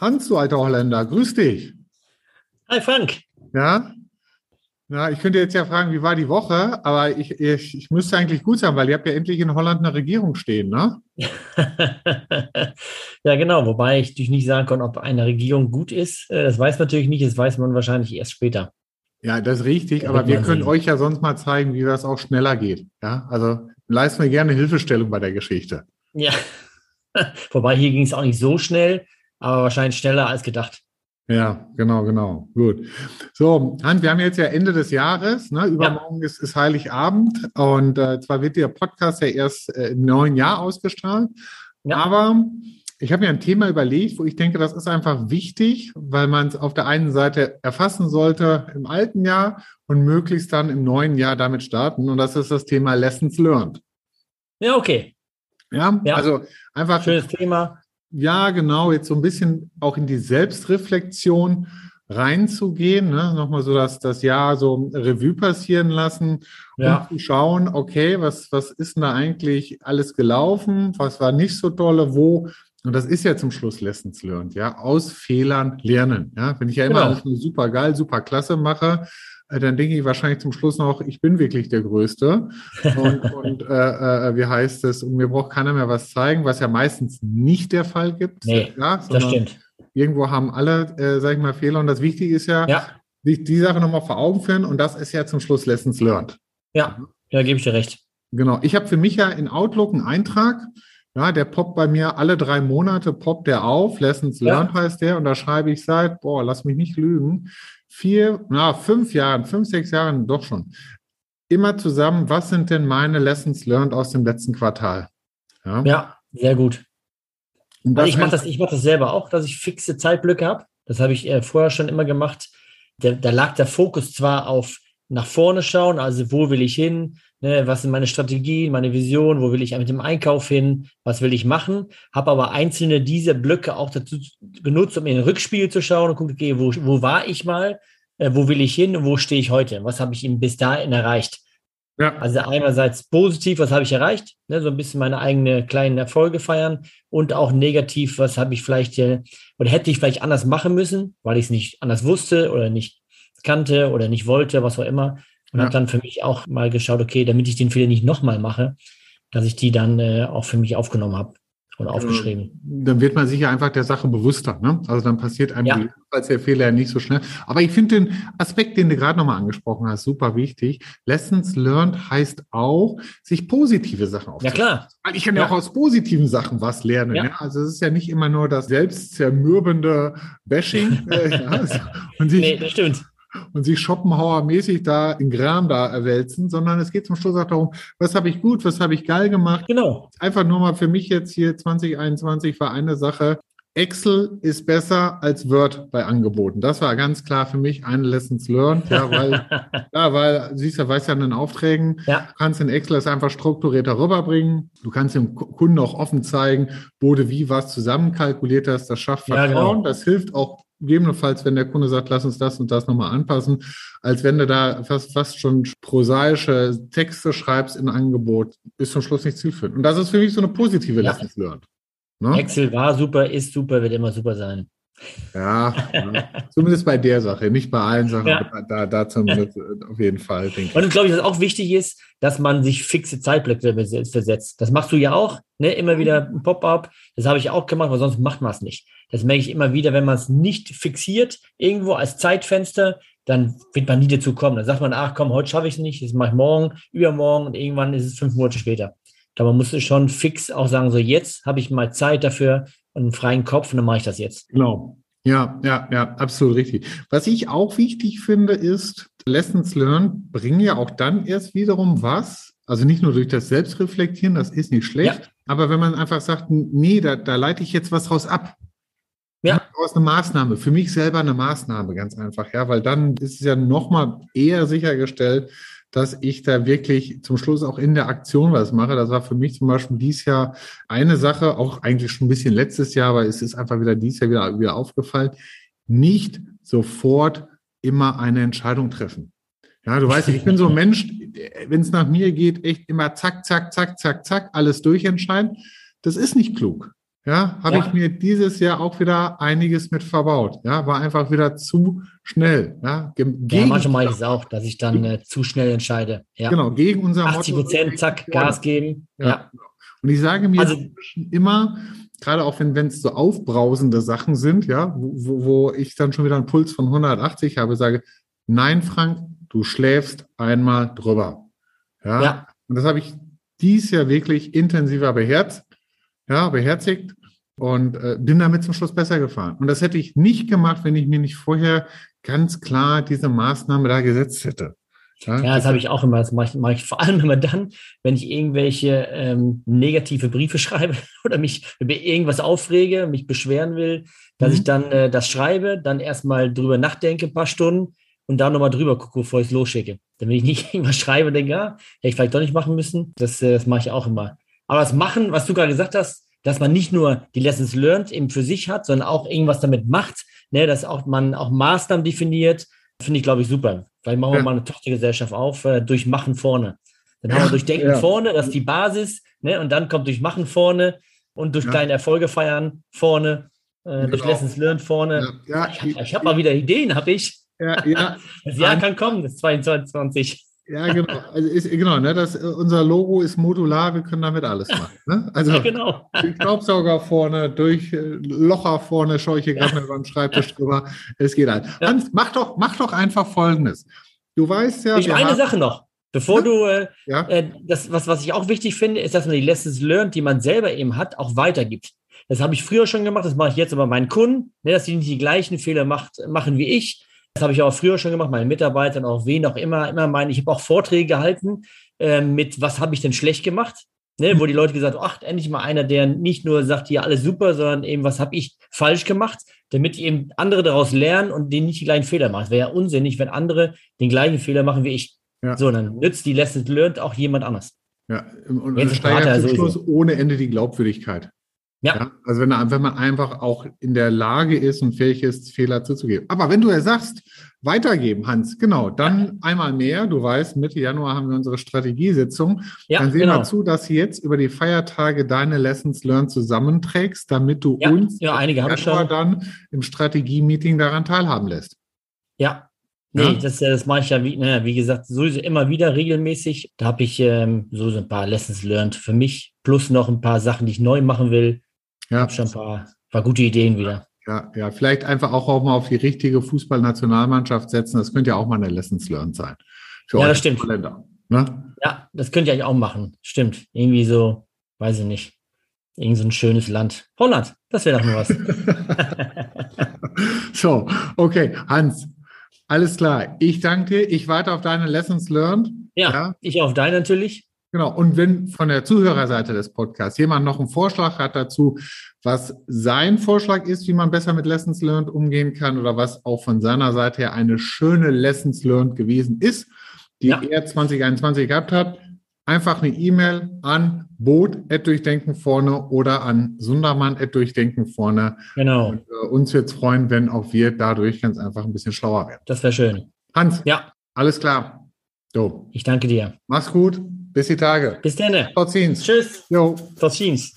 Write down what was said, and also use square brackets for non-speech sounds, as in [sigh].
Hans, du alter Holländer, grüß dich. Hi Frank. Ja? Ja, ich könnte jetzt ja fragen, wie war die Woche, aber ich, ich, ich müsste eigentlich gut sein, weil ihr habt ja endlich in Holland eine Regierung stehen, ne? [laughs] ja, genau, wobei ich natürlich nicht sagen kann, ob eine Regierung gut ist. Äh, das weiß man natürlich nicht, das weiß man wahrscheinlich erst später. Ja, das ist richtig, aber wir können sehen. euch ja sonst mal zeigen, wie das auch schneller geht. Ja, also leisten wir gerne Hilfestellung bei der Geschichte. Ja, [laughs] wobei hier ging es auch nicht so schnell, aber wahrscheinlich schneller als gedacht. Ja, genau, genau. Gut. So, Hans, wir haben jetzt ja Ende des Jahres. Ne? Übermorgen ja. ist, ist Heiligabend und äh, zwar wird der Podcast ja erst äh, im neuen Jahr ausgestrahlt. Ja. Aber ich habe mir ein Thema überlegt, wo ich denke, das ist einfach wichtig, weil man es auf der einen Seite erfassen sollte im alten Jahr und möglichst dann im neuen Jahr damit starten. Und das ist das Thema Lessons Learned. Ja, okay. Ja, ja. also einfach. Schönes Thema ja, genau, jetzt so ein bisschen auch in die Selbstreflexion reinzugehen, ne? nochmal so das, das Jahr so Revue passieren lassen ja. und zu schauen, okay, was, was ist denn da eigentlich alles gelaufen, was war nicht so tolle, wo, und das ist ja zum Schluss Lessons learned, ja, aus Fehlern lernen, ja, wenn ich ja immer genau. super geil, super klasse mache, äh, dann denke ich wahrscheinlich zum Schluss noch, ich bin wirklich der Größte. Und, [laughs] und äh, äh, wie heißt es? Und mir braucht keiner mehr was zeigen, was ja meistens nicht der Fall gibt. Nee, ja, das stimmt. Irgendwo haben alle, äh, sag ich mal, Fehler. Und das Wichtige ist ja, ja. sich die Sache nochmal vor Augen führen. Und das ist ja zum Schluss Lessons Learned. Ja, ja, gebe ich dir recht. Genau. Ich habe für mich ja in Outlook einen Eintrag. Ja, der poppt bei mir alle drei Monate, poppt der auf. Lessons Learned ja. heißt der. Und da schreibe ich seit, boah, lass mich nicht lügen, vier, na, fünf Jahren, fünf, sechs Jahren doch schon, immer zusammen, was sind denn meine Lessons learned aus dem letzten Quartal? Ja, ja sehr gut. Also ich mache das, mach das selber auch, dass ich fixe Zeitblöcke habe. Das habe ich äh, vorher schon immer gemacht. Da lag der Fokus zwar auf nach vorne schauen, also wo will ich hin, ne, was sind meine Strategien, meine Vision, wo will ich mit dem Einkauf hin, was will ich machen, habe aber einzelne dieser Blöcke auch dazu genutzt, um in den Rückspiegel zu schauen und gucken, okay, wo, wo war ich mal, äh, wo will ich hin? Und wo stehe ich heute, was habe ich eben bis dahin erreicht. Ja. Also einerseits positiv, was habe ich erreicht, ne, so ein bisschen meine eigenen kleinen Erfolge feiern und auch negativ, was habe ich vielleicht äh, oder hätte ich vielleicht anders machen müssen, weil ich es nicht anders wusste oder nicht kannte oder nicht wollte, was auch immer. Und ja. habe dann für mich auch mal geschaut, okay, damit ich den Fehler nicht nochmal mache, dass ich die dann äh, auch für mich aufgenommen habe oder aufgeschrieben. Dann wird man sich ja einfach der Sache bewusster. Ne? Also dann passiert einem ja. als der Fehler ja nicht so schnell. Aber ich finde den Aspekt, den du gerade nochmal angesprochen hast, super wichtig. Lessons learned heißt auch, sich positive Sachen aufzunehmen. Ja, klar. Weil ich kann ja. ja, auch aus positiven Sachen was lernen. Ja. Ne? Also es ist ja nicht immer nur das selbstzermürbende Bashing. [laughs] äh, ja, und sich, nee, das stimmt und sich Schopenhauer-mäßig da in Gram da erwälzen, sondern es geht zum Schluss auch darum, was habe ich gut, was habe ich geil gemacht. Genau. Einfach nur mal für mich jetzt hier 2021 war eine Sache, Excel ist besser als Word bei Angeboten. Das war ganz klar für mich eine Lessons learned, ja, weil, [laughs] ja, weil, siehst du, weißt ja an den Aufträgen, ja. du kannst in Excel es einfach strukturierter rüberbringen. Du kannst dem Kunden auch offen zeigen, wo du wie was zusammenkalkuliert hast. Das schafft Vertrauen. Ja, genau. Das hilft auch gegebenenfalls, wenn der Kunde sagt, lass uns das und das nochmal anpassen, als wenn du da fast, fast schon prosaische Texte schreibst in Angebot, ist zum Schluss nicht zielführend. Und das ist für mich so eine positive ja. Lessons learned. Ne? Excel war super, ist super, wird immer super sein. Ja, zumindest bei der Sache, nicht bei allen Sachen, ja. da, da zumindest auf jeden Fall. Denke ich. Und glaube ich, was auch wichtig ist, dass man sich fixe Zeitblöcke versetzt. Das machst du ja auch, ne? immer wieder ein Pop-up. Das habe ich auch gemacht, weil sonst macht man es nicht. Das merke ich immer wieder, wenn man es nicht fixiert, irgendwo als Zeitfenster, dann wird man nie dazu kommen. Dann sagt man, ach komm, heute schaffe ich es nicht, das mache ich morgen, übermorgen und irgendwann ist es fünf Monate später. Da man muss schon fix auch sagen, so jetzt habe ich mal Zeit dafür einen freien Kopf und dann mache ich das jetzt. Genau. Ja, ja, ja, absolut richtig. Was ich auch wichtig finde, ist, Lessons learned bringen ja auch dann erst wiederum was. Also nicht nur durch das Selbstreflektieren, das ist nicht schlecht, ja. aber wenn man einfach sagt, nee, da, da leite ich jetzt was raus ab. Ja. Aus eine Maßnahme, für mich selber eine Maßnahme, ganz einfach, ja, weil dann ist es ja nochmal eher sichergestellt, dass ich da wirklich zum Schluss auch in der Aktion was mache. Das war für mich zum Beispiel dieses Jahr eine Sache, auch eigentlich schon ein bisschen letztes Jahr, aber es ist einfach wieder dieses Jahr wieder, wieder aufgefallen. Nicht sofort immer eine Entscheidung treffen. Ja, du weißt, ich bin so ein [laughs] Mensch, wenn es nach mir geht, echt immer zack, zack, zack, zack, zack, alles durchentscheiden. Das ist nicht klug. Ja, habe ja. ich mir dieses Jahr auch wieder einiges mit verbaut. Ja, war einfach wieder zu schnell. Ja, gegen, ja manchmal mache ich es auch, dass ich dann äh, zu schnell entscheide. Ja. Genau, gegen unser 80 Prozent, zack, Gas geben. Ja. ja. Und ich sage mir also, immer, gerade auch wenn es so aufbrausende Sachen sind, ja, wo, wo ich dann schon wieder einen Puls von 180 habe, sage, nein, Frank, du schläfst einmal drüber. Ja. ja. Und das habe ich dies Jahr wirklich intensiver beherzt, ja, beherzigt und äh, bin damit zum Schluss besser gefahren. Und das hätte ich nicht gemacht, wenn ich mir nicht vorher ganz klar diese Maßnahme da gesetzt hätte. Ja, ja das habe ich auch immer. Das mache ich, mache ich vor allem immer dann, wenn ich irgendwelche ähm, negative Briefe [laughs] schreibe oder mich über irgendwas aufrege, mich beschweren will, dass mhm. ich dann äh, das schreibe, dann erstmal drüber nachdenke, ein paar Stunden und dann nochmal drüber gucke, bevor ich es losschicke. Damit ich nicht [laughs] irgendwas schreibe und denke, ja, hätte ich vielleicht doch nicht machen müssen. Das, äh, das mache ich auch immer. Aber das Machen, was du gerade gesagt hast, dass man nicht nur die Lessons learned eben für sich hat, sondern auch irgendwas damit macht, ne, dass auch man auch Maßnahmen definiert, finde ich, glaube ich, super. Vielleicht machen wir ja. mal eine Tochtergesellschaft auf, äh, durch Machen vorne. Dann haben wir durch Denken ja. vorne, das ist die Basis, ne, und dann kommt durch Machen vorne und durch kleine Erfolge feiern vorne, äh, genau. durch Lessons learned vorne. ich habe hab mal wieder Ideen, habe ich. Ja, ja. [laughs] Das Jahr kann kommen, das 22. Ja, genau. Also ist, genau, ne, das, unser Logo ist modular, wir können damit alles machen. Ne? Also ja, [laughs] genau. Staubsauger vorne, durch äh, Locher vorne, Scheuche gerade ja. über den Schreibtisch drüber. Es geht halt. Ja. Hans, mach doch, mach doch einfach folgendes. Du weißt ja. Ich eine Sache noch. Bevor du, äh, ja. äh, das, was, was ich auch wichtig finde, ist, dass man die Lessons learned, die man selber eben hat, auch weitergibt. Das habe ich früher schon gemacht, das mache ich jetzt aber meinen Kunden, ne, dass sie nicht die gleichen Fehler macht, machen wie ich, das habe ich auch früher schon gemacht, meinen Mitarbeitern, auch wen auch immer, immer meine. Ich habe auch Vorträge gehalten äh, mit, was habe ich denn schlecht gemacht? Ne, wo die Leute gesagt haben, ach, endlich mal einer, der nicht nur sagt, ja, alles super, sondern eben, was habe ich falsch gemacht, damit eben andere daraus lernen und denen nicht die gleichen Fehler machen. Es wäre ja unsinnig, wenn andere den gleichen Fehler machen wie ich. Ja. So, dann nützt die Lessons learned auch jemand anders. Ja, und Jetzt steigert zum Schluss ohne Ende die Glaubwürdigkeit. Ja. ja. Also wenn, wenn man einfach auch in der Lage ist und fähig ist, Fehler zuzugeben. Aber wenn du ja sagst, weitergeben, Hans, genau, dann ja. einmal mehr, du weißt, Mitte Januar haben wir unsere Strategiesitzung. Ja, dann sehen genau. wir zu, dass du jetzt über die Feiertage deine Lessons learned zusammenträgst, damit du ja. uns ja, einige haben schon. dann im Strategie-Meeting daran teilhaben lässt. Ja, Nee, das, das mache ich ja, wie, naja, wie gesagt, sowieso immer wieder regelmäßig. Da habe ich ähm, so ein paar Lessons learned für mich, plus noch ein paar Sachen, die ich neu machen will. Ja. Habe schon ein paar, paar gute Ideen wieder. Ja, ja, vielleicht einfach auch, auch mal auf die richtige Fußballnationalmannschaft setzen. Das könnte ja auch mal eine Lessons Learned sein. ja, das stimmt. Ne? Ja, das könnt ihr eigentlich auch machen. Stimmt. Irgendwie so, weiß ich nicht. Irgend so ein schönes Land. Holland, das wäre doch nur was. [laughs] so, okay, Hans, alles klar. Ich danke dir. Ich warte auf deine Lessons Learned. Ja, ja, ich auf deine natürlich. Genau. Und wenn von der Zuhörerseite des Podcasts jemand noch einen Vorschlag hat dazu, was sein Vorschlag ist, wie man besser mit Lessons Learned umgehen kann oder was auch von seiner Seite her eine schöne Lessons Learned gewesen ist, die ja. er 2021 gehabt hat, einfach eine E-Mail an boot.durchdenken vorne oder an sundermann.durchdenken vorne. Genau. Und, äh, uns wird es freuen, wenn auch wir dadurch ganz einfach ein bisschen schlauer werden. Das wäre schön. Hans. Ja. Alles klar. So. Ich danke dir. Mach's gut. Bis die Tage. Bis dann. Tot ziens. Tschüss. Jo. Tot ziens.